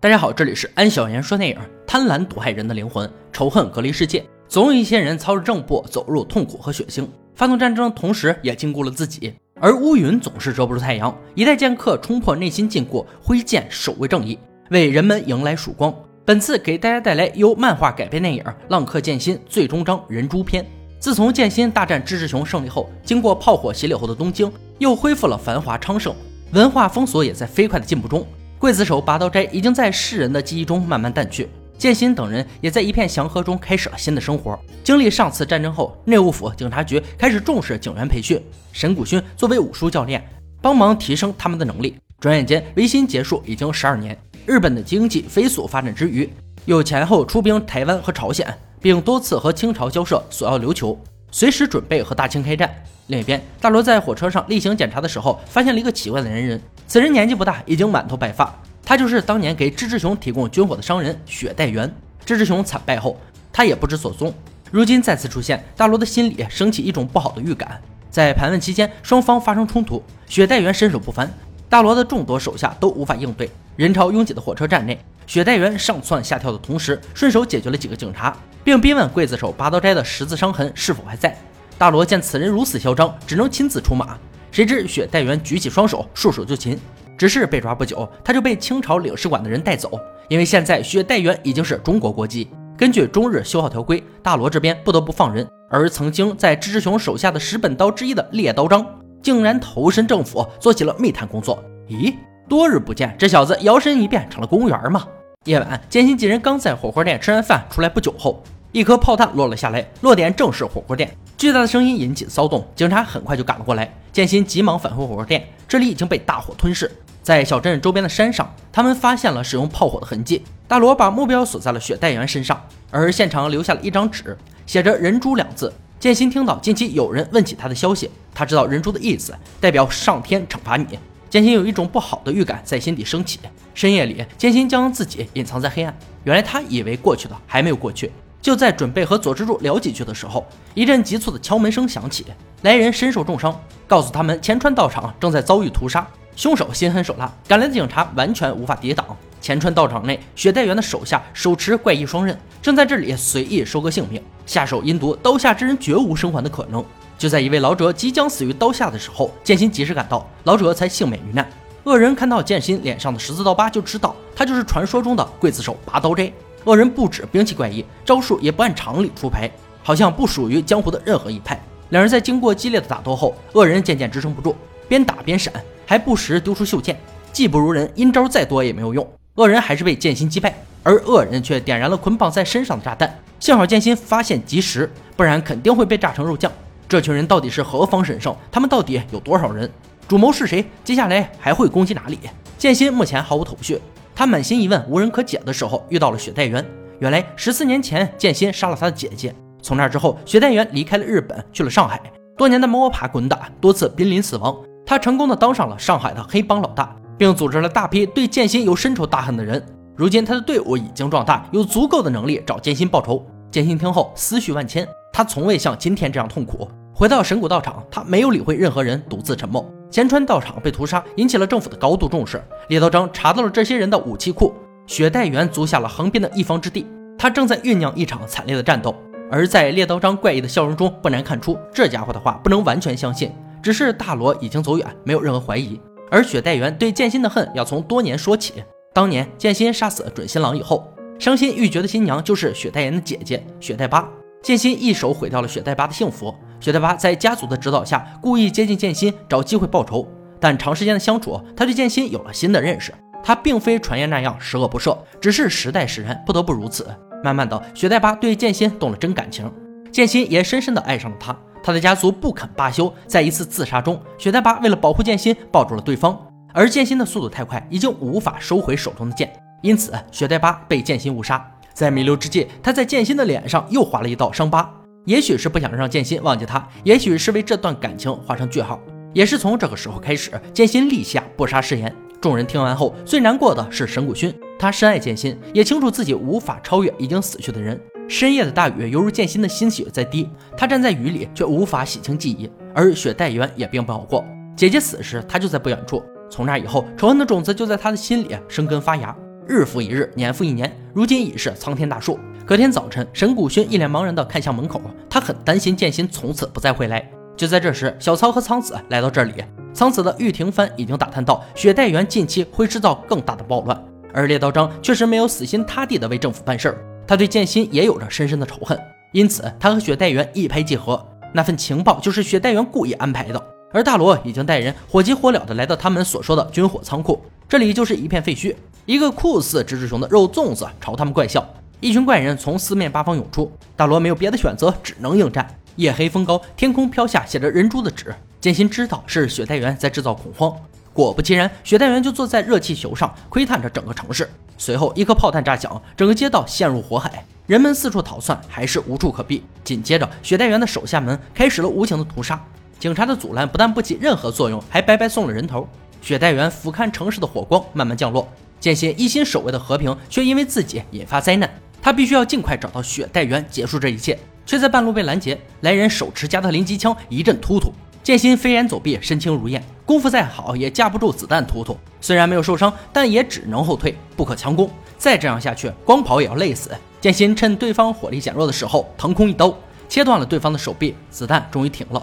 大家好，这里是安小言说电影。贪婪毒害人的灵魂，仇恨隔离世界。总有一些人操着正步走入痛苦和血腥，发动战争，同时也禁锢了自己。而乌云总是遮不住太阳，一代剑客冲破内心禁锢，挥剑守卫正义，为人们迎来曙光。本次给大家带来由漫画改编电影《浪客剑心》最终章人诛篇。自从剑心大战志志雄胜利后，经过炮火洗礼后的东京又恢复了繁华昌盛，文化封锁也在飞快的进步中。刽子手拔刀斋已经在世人的记忆中慢慢淡去，剑心等人也在一片祥和中开始了新的生活。经历上次战争后，内务府警察局开始重视警员培训。神谷勋作为武术教练，帮忙提升他们的能力。转眼间，维新结束已经十二年，日本的经济飞速发展之余，又前后出兵台湾和朝鲜，并多次和清朝交涉，索要琉球，随时准备和大清开战。另一边，大罗在火车上例行检查的时候，发现了一个奇怪的男人。此人年纪不大，已经满头白发。他就是当年给志志雄提供军火的商人雪代元。志志雄惨败后，他也不知所踪。如今再次出现，大罗的心里升起一种不好的预感。在盘问期间，双方发生冲突，雪代元身手不凡，大罗的众多手下都无法应对。人潮拥挤的火车站内，雪代元上蹿下跳的同时，顺手解决了几个警察，并逼问刽子手拔刀斋的十字伤痕是否还在。大罗见此人如此嚣张，只能亲自出马。谁知雪代元举起双手，束手就擒。只是被抓不久，他就被清朝领事馆的人带走。因为现在雪代元已经是中国国籍，根据中日修好条规，大罗这边不得不放人。而曾经在志志雄手下的十本刀之一的猎刀章，竟然投身政府，做起了密探工作。咦，多日不见，这小子摇身一变成了公务员吗？夜晚，剑心几人刚在火锅店吃完饭出来不久后。一颗炮弹落了下来，落点正是火锅店。巨大的声音引起骚动，警察很快就赶了过来。剑心急忙返回火锅店，这里已经被大火吞噬。在小镇周边的山上，他们发现了使用炮火的痕迹。大罗把目标锁在了雪代缘身上，而现场留下了一张纸，写着“人猪”两字。剑心听到近期有人问起他的消息，他知道“人猪”的意思，代表上天惩罚你。剑心有一种不好的预感在心底升起。深夜里，剑心将自己隐藏在黑暗。原来他以为过去的还没有过去。就在准备和佐之助聊几句的时候，一阵急促的敲门声响起。来人身受重伤，告诉他们前川道场正在遭遇屠杀，凶手心狠手辣，赶来的警察完全无法抵挡。前川道场内，雪代缘的手下手持怪异双刃，正在这里随意收割性命。下手阴毒，刀下之人绝无生还的可能。就在一位老者即将死于刀下的时候，剑心及时赶到，老者才幸免于难。恶人看到剑心脸上的十字刀疤，就知道他就是传说中的刽子手拔刀斋。恶人不止兵器怪异，招数也不按常理出牌，好像不属于江湖的任何一派。两人在经过激烈的打斗后，恶人渐渐支撑不住，边打边闪，还不时丢出袖剑。技不如人，阴招再多也没有用，恶人还是被剑心击败。而恶人却点燃了捆绑在身上的炸弹，幸好剑心发现及时，不然肯定会被炸成肉酱。这群人到底是何方神圣？他们到底有多少人？主谋是谁？接下来还会攻击哪里？剑心目前毫无头绪。他满心疑问无人可解的时候，遇到了雪代缘。原来十四年前，剑心杀了他的姐姐。从那之后，雪代缘离开了日本，去了上海。多年的摸爬滚打，多次濒临死亡，他成功的当上了上海的黑帮老大，并组织了大批对剑心有深仇大恨的人。如今他的队伍已经壮大，有足够的能力找剑心报仇。剑心听后思绪万千，他从未像今天这样痛苦。回到神谷道场，他没有理会任何人，独自沉默。前川道场被屠杀，引起了政府的高度重视。猎刀章查到了这些人的武器库，雪代缘租下了横滨的一方之地，他正在酝酿一场惨烈的战斗。而在猎刀章怪异的笑容中，不难看出这家伙的话不能完全相信。只是大罗已经走远，没有任何怀疑。而雪代缘对剑心的恨要从多年说起。当年剑心杀死准新郎以后，伤心欲绝的新娘就是雪代缘的姐姐雪代巴。剑心一手毁掉了雪代巴的幸福。雪代巴在家族的指导下，故意接近剑心，找机会报仇。但长时间的相处，他对剑心有了新的认识。他并非传言那样十恶不赦，只是时代使然，不得不如此。慢慢的，雪代巴对剑心动了真感情，剑心也深深的爱上了他。他的家族不肯罢休，在一次自杀中，雪代巴为了保护剑心，抱住了对方。而剑心的速度太快，已经无法收回手中的剑，因此雪代巴被剑心误杀。在弥留之际，他在剑心的脸上又划了一道伤疤。也许是不想让剑心忘记他，也许是为这段感情画上句号。也是从这个时候开始，剑心立下不杀誓言。众人听完后，最难过的是神谷勋，他深爱剑心，也清楚自己无法超越已经死去的人。深夜的大雨犹如剑心的心血在滴，他站在雨里却无法洗清记忆。而雪代缘也并不好过，姐姐死时他就在不远处。从那以后，仇恨的种子就在他的心里生根发芽。日复一日，年复一年，如今已是苍天大树。隔天早晨，神谷薰一脸茫然地看向门口，他很担心剑心从此不再回来。就在这时，小曹和苍子来到这里。苍子的玉庭帆已经打探到雪代原近期会制造更大的暴乱，而猎刀章确实没有死心塌地的为政府办事儿，他对剑心也有着深深的仇恨，因此他和雪代缘一拍即合。那份情报就是雪代缘故意安排的，而大罗已经带人火急火燎的来到他们所说的军火仓库，这里就是一片废墟。一个酷似蜘蛛熊的肉粽子朝他们怪笑。一群怪人从四面八方涌出，大罗没有别的选择，只能应战。夜黑风高，天空飘下写着人珠的纸。剑心知道是雪代缘在制造恐慌，果不其然，雪代缘就坐在热气球上窥探着整个城市。随后，一颗炮弹炸响，整个街道陷入火海，人们四处逃窜，还是无处可避。紧接着，雪代缘的手下们开始了无情的屠杀。警察的阻拦不但不起任何作用，还白白送了人头。雪代缘俯瞰城市的火光慢慢降落，剑心一心守卫的和平却因为自己引发灾难。他必须要尽快找到雪代缘，结束这一切，却在半路被拦截。来人手持加特林机枪，一阵突突。剑心飞檐走壁，身轻如燕，功夫再好也架不住子弹突突。虽然没有受伤，但也只能后退，不可强攻。再这样下去，光跑也要累死。剑心趁对方火力减弱的时候，腾空一刀，切断了对方的手臂，子弹终于停了。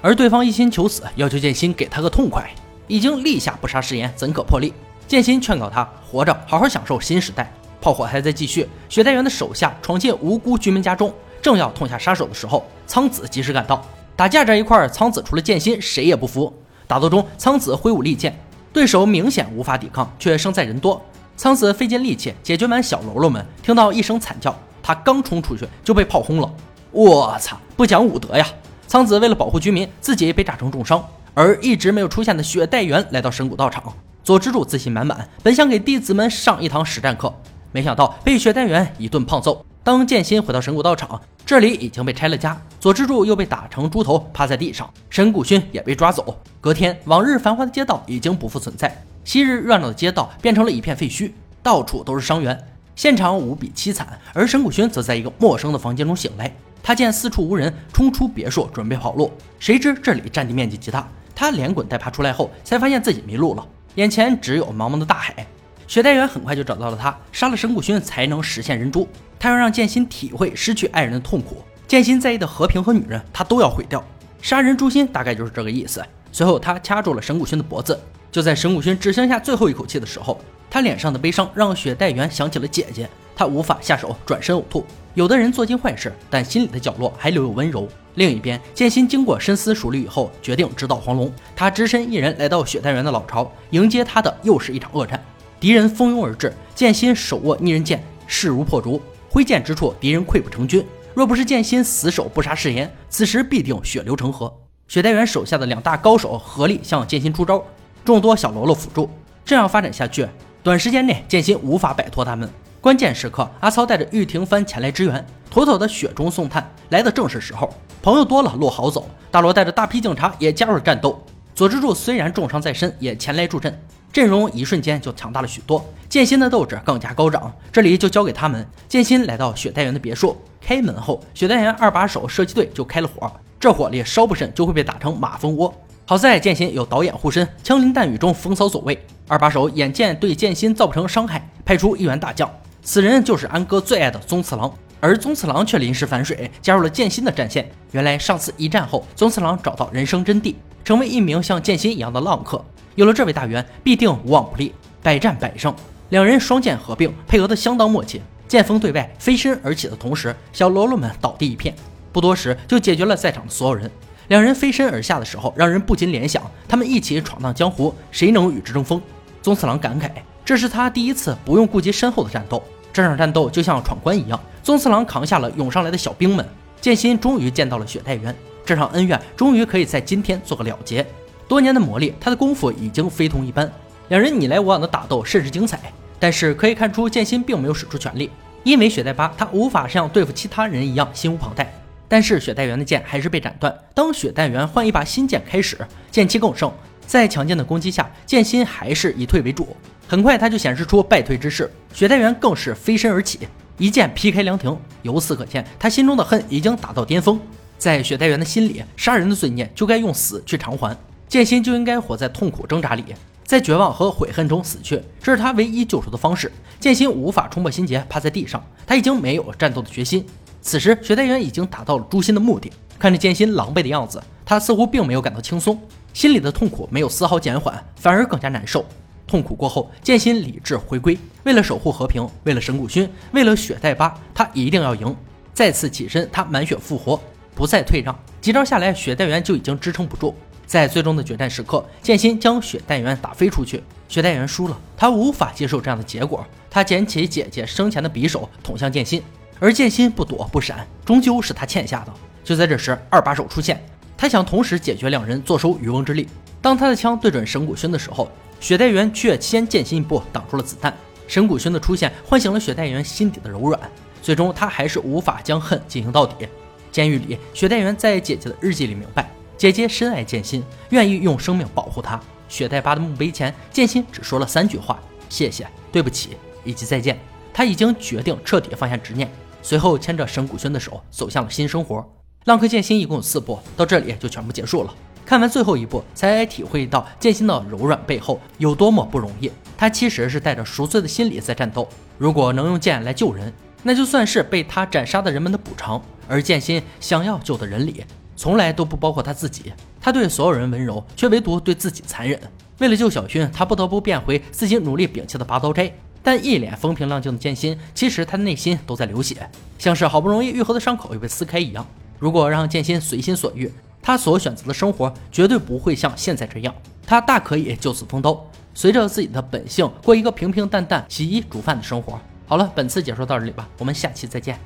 而对方一心求死，要求剑心给他个痛快，已经立下不杀誓言，怎可破例？剑心劝告他活着，好好享受新时代。炮火还在继续，雪代缘的手下闯进无辜居民家中，正要痛下杀手的时候，苍子及时赶到。打架这一块，苍子除了剑心，谁也不服。打斗中，苍子挥舞利剑，对手明显无法抵抗，却胜在人多。苍子费尽力气解决完小喽啰们，听到一声惨叫，他刚冲出去就被炮轰了。我操，不讲武德呀！苍子为了保护居民，自己被炸成重伤。而一直没有出现的雪代缘来到神谷道场，佐之助自信满满，本想给弟子们上一堂实战课。没想到被雪代缘一顿胖揍。当剑心回到神谷道场，这里已经被拆了家，佐之助又被打成猪头，趴在地上。神谷薰也被抓走。隔天，往日繁华的街道已经不复存在，昔日热闹的街道变成了一片废墟，到处都是伤员，现场无比凄惨。而神谷薰则在一个陌生的房间中醒来，他见四处无人，冲出别墅准备跑路，谁知这里占地面积极大，他连滚带爬出来后，才发现自己迷路了，眼前只有茫茫的大海。雪代缘很快就找到了他，杀了神谷薰才能实现人诛。他要让剑心体会失去爱人的痛苦。剑心在意的和平和女人，他都要毁掉。杀人诛心大概就是这个意思。随后他掐住了神谷薰的脖子，就在神谷薰只剩下最后一口气的时候，他脸上的悲伤让雪代缘想起了姐姐，他无法下手，转身呕吐。有的人做尽坏事，但心里的角落还留有温柔。另一边，剑心经过深思熟虑以后，决定直捣黄龙。他只身一人来到雪代缘的老巢，迎接他的又是一场恶战。敌人蜂拥而至，剑心手握逆刃剑，势如破竹，挥剑之处，敌人溃不成军。若不是剑心死守不杀誓言，此时必定血流成河。雪代缘手下的两大高手合力向剑心出招，众多小喽啰辅助。这样发展下去，短时间内剑心无法摆脱他们。关键时刻，阿操带着玉庭帆前来支援，妥妥的雪中送炭，来的正是时候。朋友多了，路好走。大罗带着大批警察也加入战斗。佐之助虽然重伤在身，也前来助阵。阵容一瞬间就强大了许多，剑心的斗志更加高涨。这里就交给他们。剑心来到雪代缘的别墅，开门后，雪代缘二把手射击队就开了火，这火力稍不慎就会被打成马蜂窝。好在剑心有导演护身，枪林弹雨中风骚走位。二把手眼见对剑心造不成伤害，派出一员大将，此人就是安哥最爱的宗次郎。而宗次郎却临时反水，加入了剑心的战线。原来上次一战后，宗次郎找到人生真谛，成为一名像剑心一样的浪客。有了这位大员，必定无往不利，百战百胜。两人双剑合并，配合的相当默契。剑锋对外，飞身而起的同时，小喽啰们倒地一片。不多时，就解决了在场的所有人。两人飞身而下的时候，让人不禁联想，他们一起闯荡江湖，谁能与之争锋？宗次郎感慨，这是他第一次不用顾及身后的战斗。这场战斗就像闯关一样，宗次郎扛下了涌上来的小兵们。剑心终于见到了雪代缘，这场恩怨终于可以在今天做个了结。多年的磨砺，他的功夫已经非同一般。两人你来我往的打斗甚是精彩，但是可以看出剑心并没有使出全力，因为雪代八他无法像对付其他人一样心无旁贷。但是雪代缘的剑还是被斩断。当雪代缘换一把新剑开始，剑气更盛，在强劲的攻击下，剑心还是以退为主。很快他就显示出败退之势，雪代缘更是飞身而起，一剑劈开凉亭。由此可见，他心中的恨已经达到巅峰。在雪代缘的心里，杀人的罪孽就该用死去偿还。剑心就应该活在痛苦挣扎里，在绝望和悔恨中死去，这是他唯一救赎的方式。剑心无法冲破心结，趴在地上，他已经没有战斗的决心。此时，雪代缘已经达到了诛心的目的。看着剑心狼狈的样子，他似乎并没有感到轻松，心里的痛苦没有丝毫减缓，反而更加难受。痛苦过后，剑心理智回归，为了守护和平，为了神谷勋，为了雪代巴，他一定要赢。再次起身，他满血复活，不再退让。几招下来，雪代缘就已经支撑不住。在最终的决战时刻，剑心将雪代缘打飞出去，雪代缘输了，他无法接受这样的结果。他捡起姐姐生前的匕首，捅向剑心，而剑心不躲不闪，终究是他欠下的。就在这时，二把手出现，他想同时解决两人，坐收渔翁之利。当他的枪对准神谷薰的时候，雪代缘却先剑心一步挡住了子弹。神谷薰的出现唤醒了雪代缘心底的柔软，最终他还是无法将恨进行到底。监狱里，雪代缘在姐姐的日记里明白，姐姐深爱剑心，愿意用生命保护他。雪代巴的墓碑前，剑心只说了三句话：谢谢、对不起以及再见。他已经决定彻底放下执念，随后牵着神谷轩的手走向了新生活。浪客剑心一共有四部，到这里就全部结束了。看完最后一部，才体会到剑心的柔软背后有多么不容易。他其实是带着赎罪的心理在战斗。如果能用剑来救人，那就算是被他斩杀的人们的补偿。而剑心想要救的人里，从来都不包括他自己。他对所有人温柔，却唯独对自己残忍。为了救小薰，他不得不变回自己努力摒弃的拔刀斋。但一脸风平浪静的剑心，其实他的内心都在流血，像是好不容易愈合的伤口又被撕开一样。如果让剑心随心所欲，他所选择的生活绝对不会像现在这样。他大可以就此封刀，随着自己的本性过一个平平淡淡、洗衣煮饭的生活。好了，本次解说到这里吧，我们下期再见。